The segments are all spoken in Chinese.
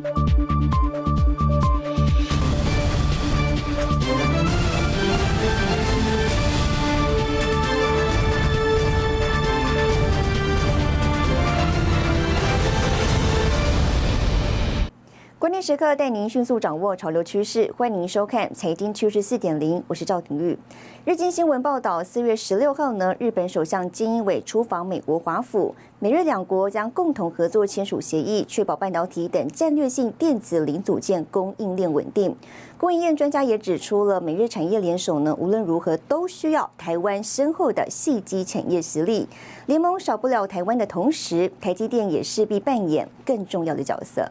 关时刻带您迅速掌握潮流趋势，欢迎收看《财经趋势四点零》，我是赵廷玉。日经新闻报道，四月十六号呢，日本首相菅义伟出访美国华府，美日两国将共同合作签署协议，确保半导体等战略性电子零组件供应链稳定。供应链专家也指出了，美日产业联手呢，无论如何都需要台湾深厚的细基产业实力。联盟少不了台湾的同时，台积电也势必扮演更重要的角色。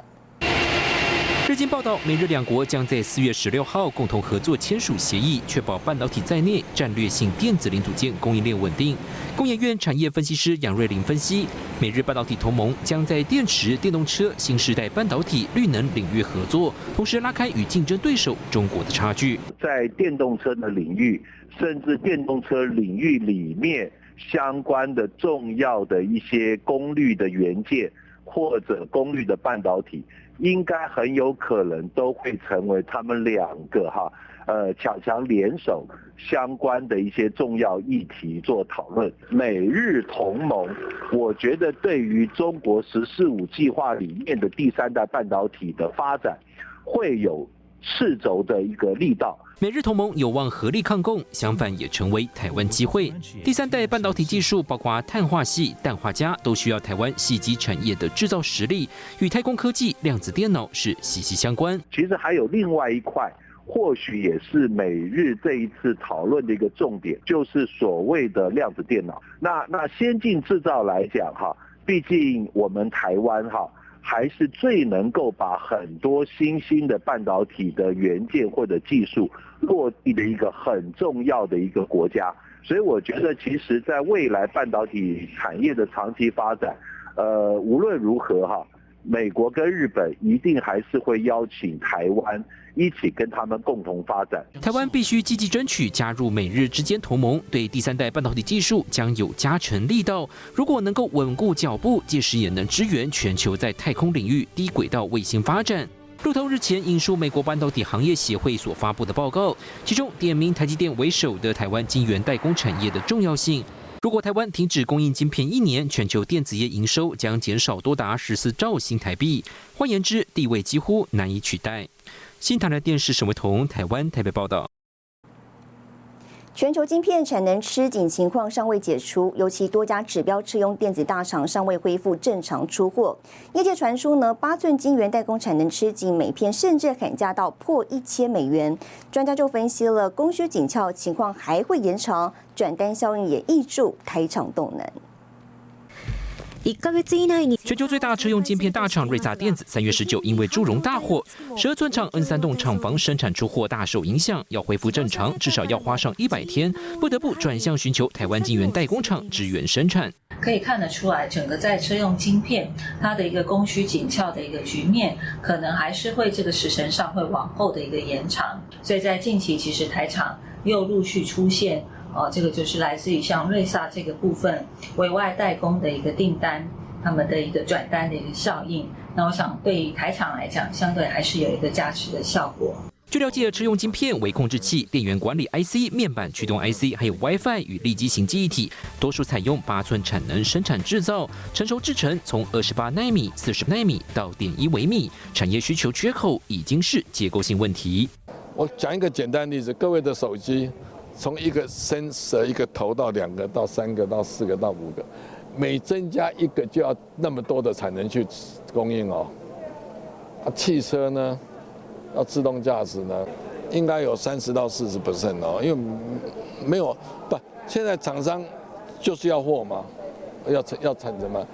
日经报道，美日两国将在四月十六号共同合作签署协议，确保半导体在内战略性电子零组件供应链稳定。工研院产业分析师杨瑞玲分析，美日半导体同盟将在电池、电动车、新时代半导体、绿能领域合作，同时拉开与竞争对手中国的差距。在电动车的领域，甚至电动车领域里面相关的重要的一些功率的元件或者功率的半导体。应该很有可能都会成为他们两个哈，呃，强强联手相关的一些重要议题做讨论。美日同盟，我觉得对于中国“十四五”计划里面的第三代半导体的发展，会有。赤轴的一个力道，美日同盟有望合力抗共，相反也成为台湾机会。第三代半导体技术，包括碳化系、氮化镓，都需要台湾细基产业的制造实力，与太空科技、量子电脑是息息相关。其实还有另外一块，或许也是美日这一次讨论的一个重点，就是所谓的量子电脑。那那先进制造来讲，哈，毕竟我们台湾哈。还是最能够把很多新兴的半导体的元件或者技术落地的一个很重要的一个国家，所以我觉得其实在未来半导体产业的长期发展，呃，无论如何哈。美国跟日本一定还是会邀请台湾一起跟他们共同发展。台湾必须积极争取加入美日之间同盟，对第三代半导体技术将有加成力道。如果能够稳固脚步，届时也能支援全球在太空领域低轨道卫星发展。路透日前引述美国半导体行业协会所发布的报告，其中点名台积电为首的台湾晶圆代工产业的重要性。如果台湾停止供应晶片一年，全球电子业营收将减少多达十四兆新台币。换言之，地位几乎难以取代。新台的电视沈维彤，台湾台北报道。全球晶片产能吃紧情况尚未解除，尤其多家指标车用电子大厂尚未恢复正常出货。业界传出呢，八寸晶圆代工产能吃紧，每片甚至喊价到破一千美元。专家就分析了，供需紧俏情况还会延长，转单效应也挹注台厂动能。全球最大车用晶片大厂瑞萨电子三月十九因为祝融大火，十二寸厂 N 三栋厂房生产出货大受影响，要恢复正常至少要花上一百天，不得不转向寻求台湾晶圆代工厂支援生产。可以看得出来，整个在车用晶片它的一个供需紧俏的一个局面，可能还是会这个时程上会往后的一个延长。所以在近期，其实台厂又陆续出现。哦，这个就是来自于像瑞萨这个部分委外代工的一个订单，他们的一个转单的一个效应。那我想对于台厂来讲，相对还是有一个加持的效果。据了解，车用晶片、微控制器、电源管理 IC、面板驱动 IC，还有 WiFi 与立基型记忆体，多数采用八寸产能生产制造，成熟制程从二十八纳米、四十纳米到点一微米，产业需求缺口已经是结构性问题。我讲一个简单例子，各位的手机。从一个伸舌一个头到两个到三个到四个到五个，每增加一个就要那么多的产能去供应哦。啊，汽车呢，要自动驾驶呢，应该有三十到四十 percent 哦，因为没有不，现在厂商就是要货嘛，要产要产什么？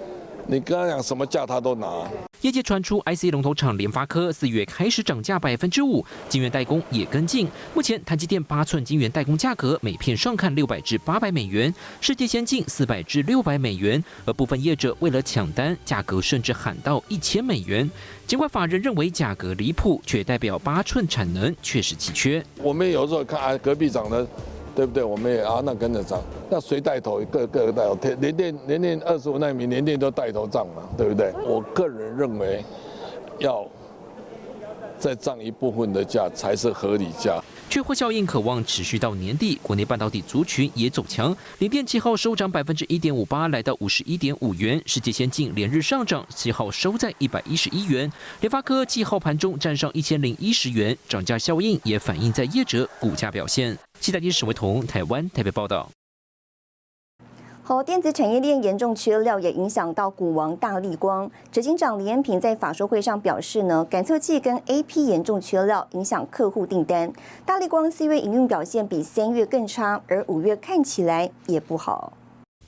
你跟他讲什么价，他都拿。业界传出，IC 龙头厂联发科四月开始涨价百分之五，晶圆代工也跟进。目前台积电八寸晶圆代工价格每片上看六百至八百美元，世界先进四百至六百美元。而部分业者为了抢单，价格甚至喊到一千美元。尽管法人认为价格离谱，却代表八寸产能确实奇缺。我们有时候看啊，隔壁涨的。对不对？我们也啊，那跟着涨，那谁带头？各各带头，连电连电二十五纳米，连电都带头涨嘛，对不对？我个人认为，要再涨一部分的价才是合理价。缺货效应渴望持续到年底，国内半导体族群也走强。联电七号收涨百分之一点五八，来到五十一点五元，世界先进连日上涨，七号收在一百一十一元。联发科七号盘中站上一千零一十元，涨价效应也反映在业者股价表现。记者史维彤台湾台北报道。好，电子产业链严重缺料，也影响到股王大力光。执行长李彦平在法说会上表示呢，感测器跟 A P 严重缺料，影响客户订单。大力光四月营运表现比三月更差，而五月看起来也不好。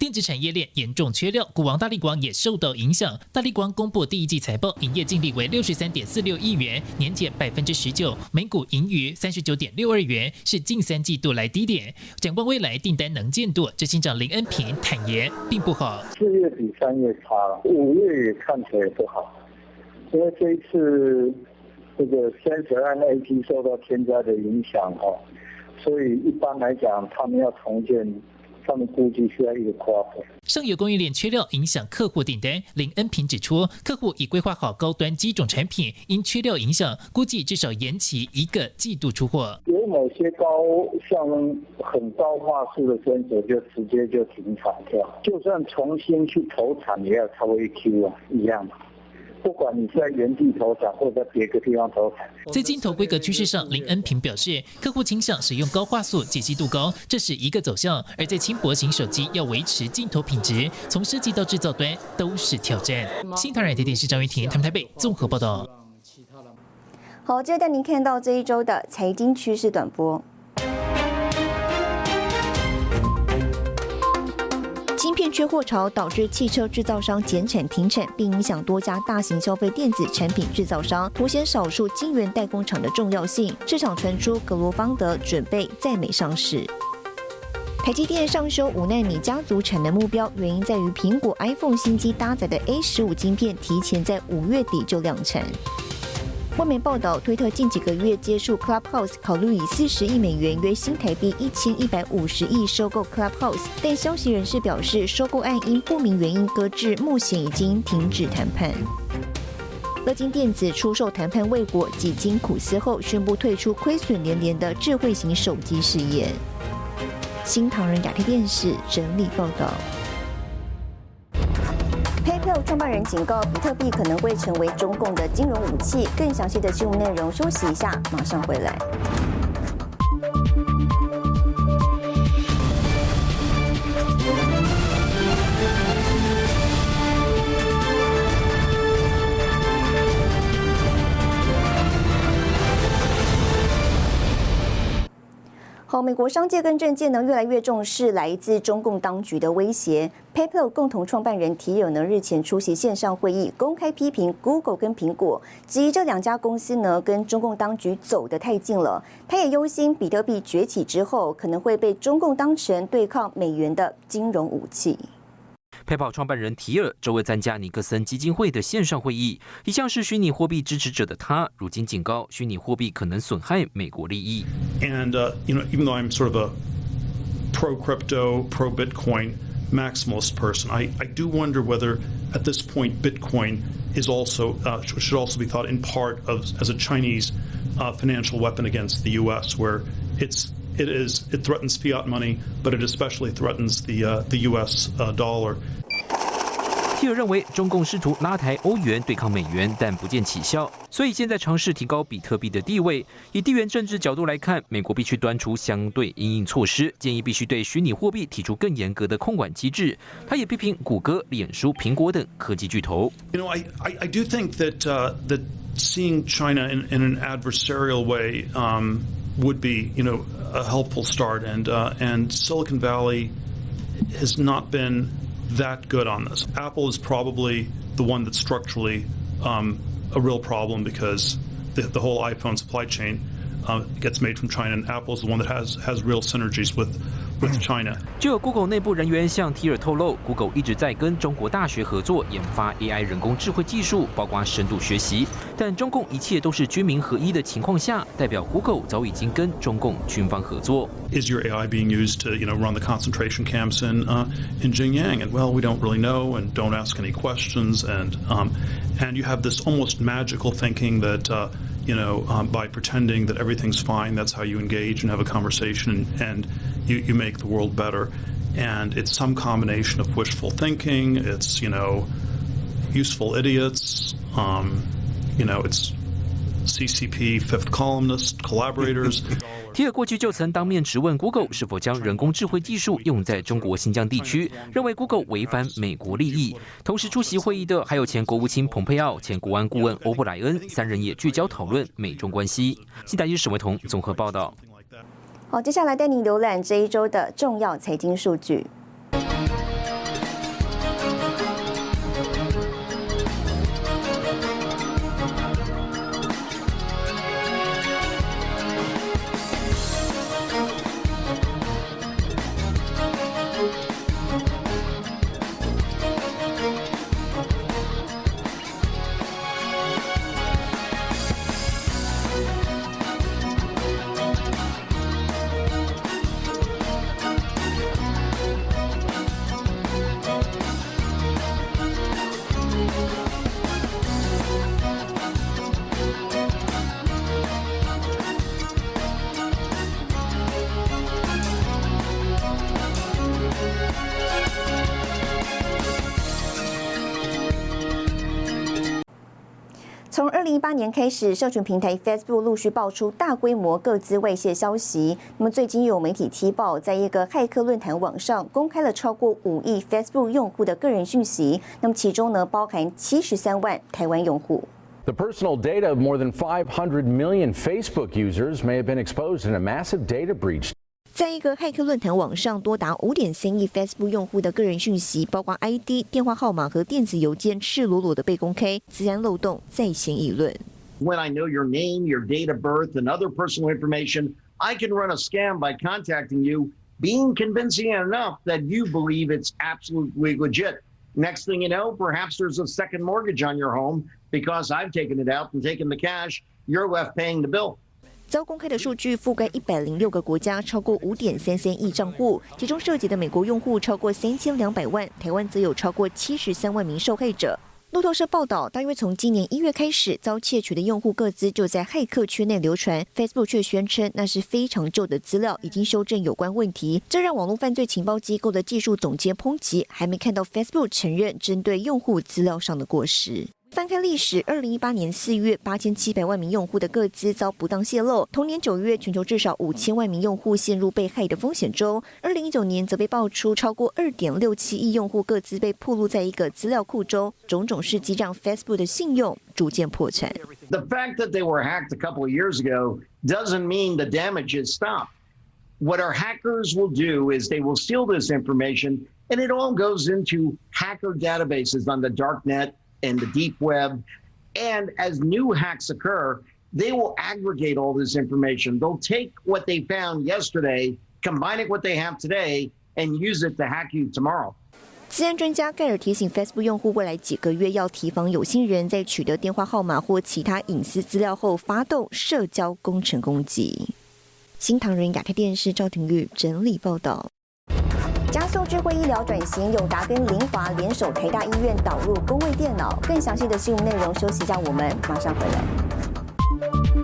电子产业链严重缺料，股王大力光也受到影响。大力光公布第一季财报，营业净利为六十三点四六亿元，年减百分之十九，每股盈余三十九点六二元，是近三季度来低点。展望未来订单能见度，执行长林恩平坦言，并不好。四月比三月差了，五月也看起来不好，因为这一次这个三十二 A P 受到天灾的影响哈，所以一般来讲，他们要重建。他们估计需要一个夸克。上游供应链缺料影响客户订单。林恩平指出，客户已规划好高端机种产品，因缺料影响，估计至少延期一个季度出货。有某些高像很高画素的选择，就直接就停产掉。就算重新去投产，也要超一 Q 啊，一样。不管你在原地投产，或者在别个地方投产，在镜头规格趋势上，林恩平表示，客户倾向使用高画素、解析度高，这是一个走向；而在轻薄型手机，要维持镜头品质，从设计到制造端都是挑战。新唐人电视张玉婷，他们台北综合报道。好，接着带您看到这一周的财经趋势短波。芯片缺货潮导致汽车制造商减产停产，并影响多家大型消费电子产品制造商，凸显少数晶圆代工厂的重要性。市场传出格罗方德准备在美上市。台积电上修五纳米家族产能目标，原因在于苹果 iPhone 新机搭载的 A 十五晶片提前在五月底就量产。外媒报道，推特近几个月接触 Clubhouse，考虑以四十亿美元（约新台币一千一百五十亿）收购 Clubhouse，但消息人士表示，收购案因不明原因搁置，目前已经停止谈判。乐金电子出售谈判未果，几经苦思后宣布退出亏损连连的智慧型手机事业。新唐人亚太电视整理报道。创办人警告，比特币可能会成为中共的金融武器。更详细的新闻内容，休息一下，马上回来。好，美国商界跟政界呢越来越重视来自中共当局的威胁。PayPal 共同创办人提友呢日前出席线上会议，公开批评 Google 跟苹果，质疑这两家公司呢跟中共当局走得太近了。他也忧心比特币崛起之后，可能会被中共当成对抗美元的金融武器。PayPal 创办人提尔周围参加尼克森基金会的线上会议，一向是虚拟货币支持者的他，如今警告虚拟货币可能损害美国利益。And uh, you know, even though I'm sort of a pro crypto, pro Bitcoin maximalist person, I, I do wonder whether at this point Bitcoin is also uh, should also be thought in part of as a Chinese uh, financial weapon against the U.S., where it's it is it threatens fiat money, but it especially threatens the uh, the U.S. Uh, dollar. 提尔认为，中共试图拉抬欧元对抗美元，但不见起效，所以现在尝试提高比特币的地位。以地缘政治角度来看，美国必须端出相对应应措施，建议必须对虚拟货币提出更严格的控管机制。他也批评谷歌、脸书、苹果等科技巨头。You know, I I, do think that uh, that seeing China in, in an adversarial way um, would be, you know, a helpful start, and uh, and Silicon Valley has not been that good on this. Apple is probably the one that's structurally um, a real problem because the, the whole iPhone supply chain uh, gets made from China, and Apple is the one that has has real synergies with with China. 就有 Google 内部人员向提尔透露，Google 一直在跟中国大学合作研发 AI 人工智慧技术，包括深度学习。但中共一切都是军民合一的情况下，代表 Google 早已经跟中共军方合作。Is your AI being used to you know run the concentration camps in uh, in Xinjiang? And well, we don't really know, and don't ask any questions, and um, and you have this almost magical thinking that uh, you know, um, by pretending that everything's fine. That's how you engage and have a conversation, and you, you make the world better. And it's some combination of wishful thinking. It's you know, useful idiots. Um, you know, it's CCP fifth columnist collaborators. 提尔过去就曾当面质问 Google 是否将人工智慧技术用在中国新疆地区，认为 Google 违反美国利益。同时出席会议的还有前国务卿蓬佩奥、前国安顾问欧布莱恩，三人也聚焦讨论美中关系。记者史维彤综合报道。好，接下来带您浏览这一周的重要财经数据。零一八年开始，社群平台 Facebook 陆续爆出大规模各自外泄消息。那么最近又有媒体踢爆，在一个骇客论坛网上公开了超过五亿 Facebook 用户的个人讯息。那么其中呢，包含七十三万台湾用户。The personal data of more than 500 million Facebook users may have been exposed in a massive data breach. 在一个骇客论坛网上，多达五点三亿 Facebook 用户的个人讯息，包括 ID、电话号码和电子邮件，赤裸裸的被公开，自然漏洞在先议论。When I know your name, your date of birth, and other personal information, I can run a scam by contacting you, being convincing enough that you believe it's absolutely legit. Next thing you know, perhaps there's a second mortgage on your home because I've taken it out and taken the cash. You're left paying the bill. 遭公开的数据覆盖一百零六个国家，超过五点三三亿账户，其中涉及的美国用户超过三千两百万，台湾则有超过七十三万名受害者。路透社报道，大约从今年一月开始，遭窃取的用户个资就在骇客圈内流传，Facebook 却宣称那是非常旧的资料，已经修正有关问题，这让网络犯罪情报机构的技术总监抨击，还没看到 Facebook 承认针对用户资料上的过失。翻开历史，二零一八年四月，八千七百万名用户的个资遭不当泄露；同年九月，全球至少五千万名用户陷入被害的风险中。二零一九年则被爆出超过二点六七亿用户个资被暴露在一个资料库中，种种事迹让 Facebook 的信用逐渐破产。The fact that they were hacked a couple of years ago doesn't mean the damages stop. What our hackers will do is they will steal this information, and it all goes into hacker databases on the dark net and the deep web. And as new hacks occur, they will aggregate all this information. They'll take what they found yesterday, combine it with what they have today, and use it to hack you tomorrow. 治安专家盖尔提醒 Facebook 用户，未来几个月要提防有心人在取得电话号码或其他隐私资料后，发动社交工程攻击。新唐人亚太电视赵廷玉整理报道。 加速智慧医疗转型，永达跟林华联手台大医院导入工位电脑。更详细的新闻内容，休息一下，我们马上回来。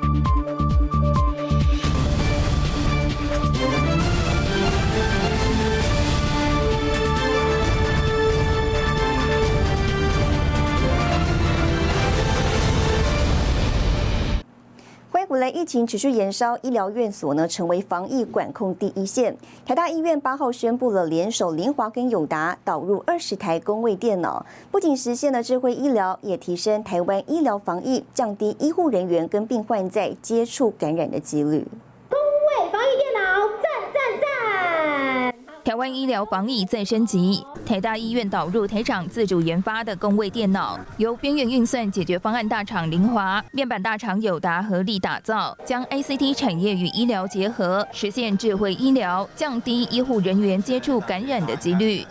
来，疫情持续延烧，医疗院所呢成为防疫管控第一线。台大医院八号宣布了联手联华跟友达导入二十台工位电脑，不仅实现了智慧医疗，也提升台湾医疗防疫，降低医护人员跟病患在接触感染的几率。工位防疫电脑，赞赞赞！台湾医疗防疫再升级，台大医院导入台厂自主研发的工位电脑，由边缘运算解决方案大厂凌华、面板大厂友达合力打造，将 ACT 产业与医疗结合，实现智慧医疗，降低医护人员接触感染的几率。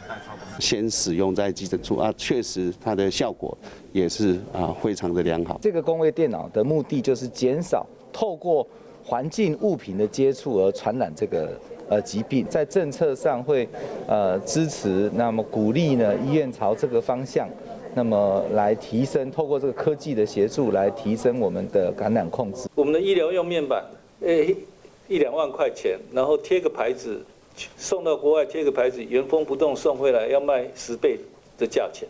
先使用在急诊处啊，确实它的效果也是啊非常的良好。这个工位电脑的目的就是减少透过环境物品的接触而传染这个。呃，疾病在政策上会呃支持，那么鼓励呢医院朝这个方向那么来提升，透过这个科技的协助来提升我们的感染控制。我们的医疗用面板，诶，一两万块钱，然后贴个牌子，送到国外贴个牌子，原封不动送回来，要卖十倍的价钱，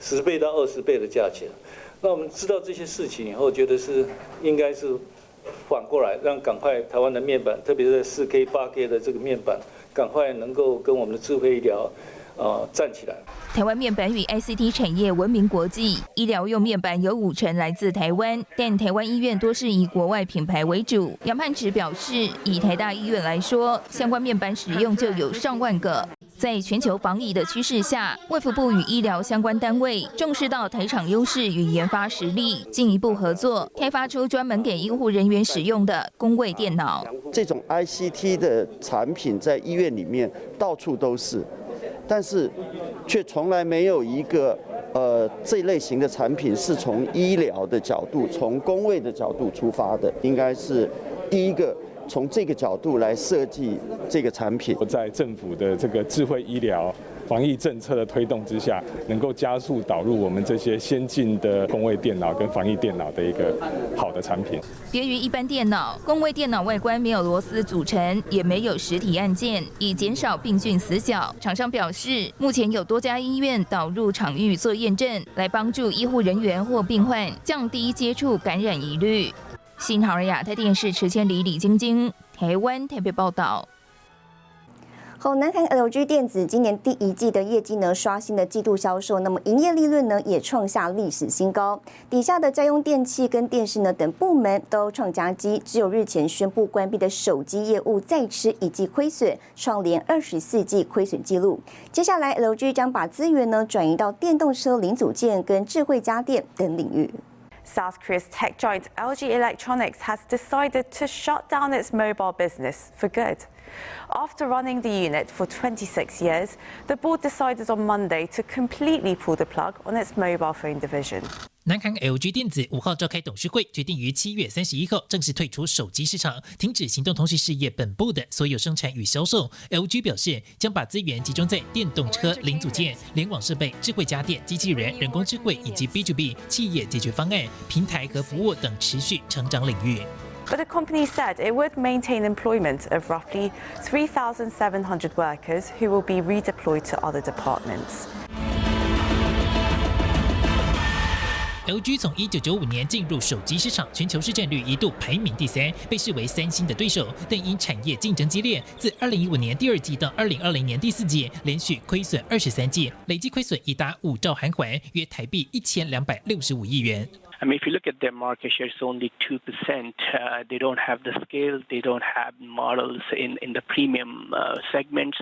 十倍到二十倍的价钱。那我们知道这些事情以后，觉得是应该是反过来，让赶快台湾的面板，特别是四 K、八 K 的这个面板，赶快能够跟我们的智慧医疗。呃，站起来！台湾面板与 ICT 产业闻名国际，医疗用面板有五成来自台湾，但台湾医院多是以国外品牌为主。杨盼池表示，以台大医院来说，相关面板使用就有上万个。在全球防疫的趋势下，卫福部与医疗相关单位重视到台厂优势与研发实力，进一步合作，开发出专门给医护人员使用的工位电脑。这种 ICT 的产品在医院里面到处都是。但是，却从来没有一个呃这类型的产品是从医疗的角度、从工位的角度出发的，应该是第一个从这个角度来设计这个产品。在政府的这个智慧医疗。防疫政策的推动之下，能够加速导入我们这些先进的工位电脑跟防疫电脑的一个好的产品。别于一般电脑，工位电脑外观没有螺丝组成，也没有实体按键，以减少病菌死角。厂商表示，目前有多家医院导入场域做验证，来帮助医护人员或病患降低接触感染疑虑。新唐人亚太电视池千里、李晶晶，台湾台北报道。好，南韩 LG 电子今年第一季的业绩呢刷新了季度销售，那么营业利润呢也创下历史新高。底下的家用电器跟电视呢等部门都创佳绩，只有日前宣布关闭的手机业务再吃一季亏损，创连二十四季亏损记录。接下来 LG 将把资源呢转移到电动车零组件跟智慧家电等领域。South Korea's tech giant LG Electronics has decided to shut down its mobile business for good. After running the unit for 26 years, the board decided on Monday to completely pull the plug on its mobile phone division. 南韩 LG 电子五号召开董事会，决定于七月三十一号正式退出手机市场，停止行动通讯事业本部的所有生产与销售。LG 表示，将把资源集中在电动车零组件、联网设备、智慧家电、机器人、人工智慧以及 B to B 企业解决方案、平台和服务等持续成长领域。But the company said it would maintain employment of roughly 3,700 workers who will be redeployed to other departments. LG 从一九九五年进入手机市场，全球市占率一度排名第三，被视为三星的对手。但因产业竞争激烈，自二零一五年第二季到二零二零年第四季，连续亏损二十三季，累计亏损已达五兆韩元，约台币一千两百六十五亿元。I mean, if you look at their market share, it's only 2%. Uh, they don't have the scale, they don't have models in, in the premium uh, segments.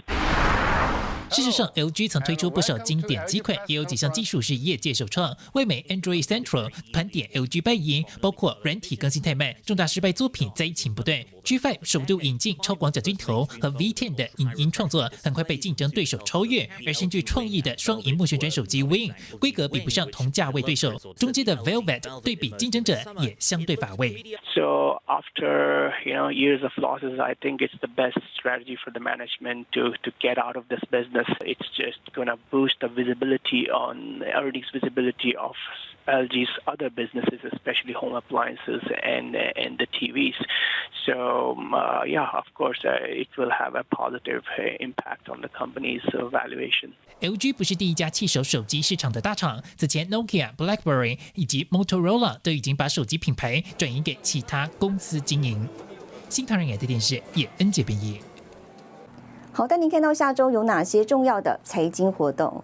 事实上，LG 曾推出不少经典机款，也有几项技术是业界首创。外媒 Android Central 盘点 LG 败因，包括软体更新太慢、重大失败作品灾情不断。G5 首度引进超广角镜头和 V10 的影音创作，很快被竞争对手超越。而新具创意的双荧幕旋转手机 Win，规格比不上同价位对手。中阶的 Velvet 对比竞争者也相对乏味。So after you know years of losses, I think it's the best strategy for the management to to get out of this business. It's just going to boost the visibility on earnings visibility of LG's other businesses, especially home appliances and and the TVs. So uh, yeah, of course, uh, it will have a positive uh, impact on the company's valuation. LG 不是第一家弃守手机市场的大厂，此前 Nokia、BlackBerry 以及 Motorola 都已经把手机品牌转移给其他公司经营。新唐人亚太电视叶恩杰编译。 好，带您看到下周有哪些重要的财经活动。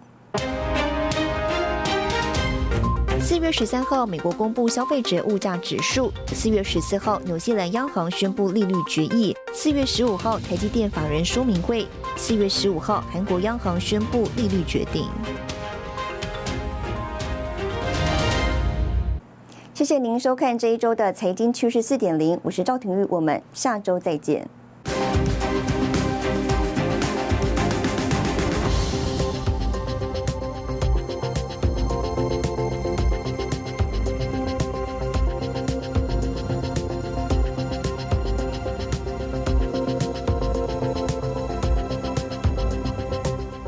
四月十三号，美国公布消费者物价指数；四月十四号，纽西兰央行宣布利率决议；四月十五号，台积电法人说明会；四月十五号，韩国央行宣布利率决定。谢谢您收看这一周的财经趋势四点零，我是赵廷玉，我们下周再见。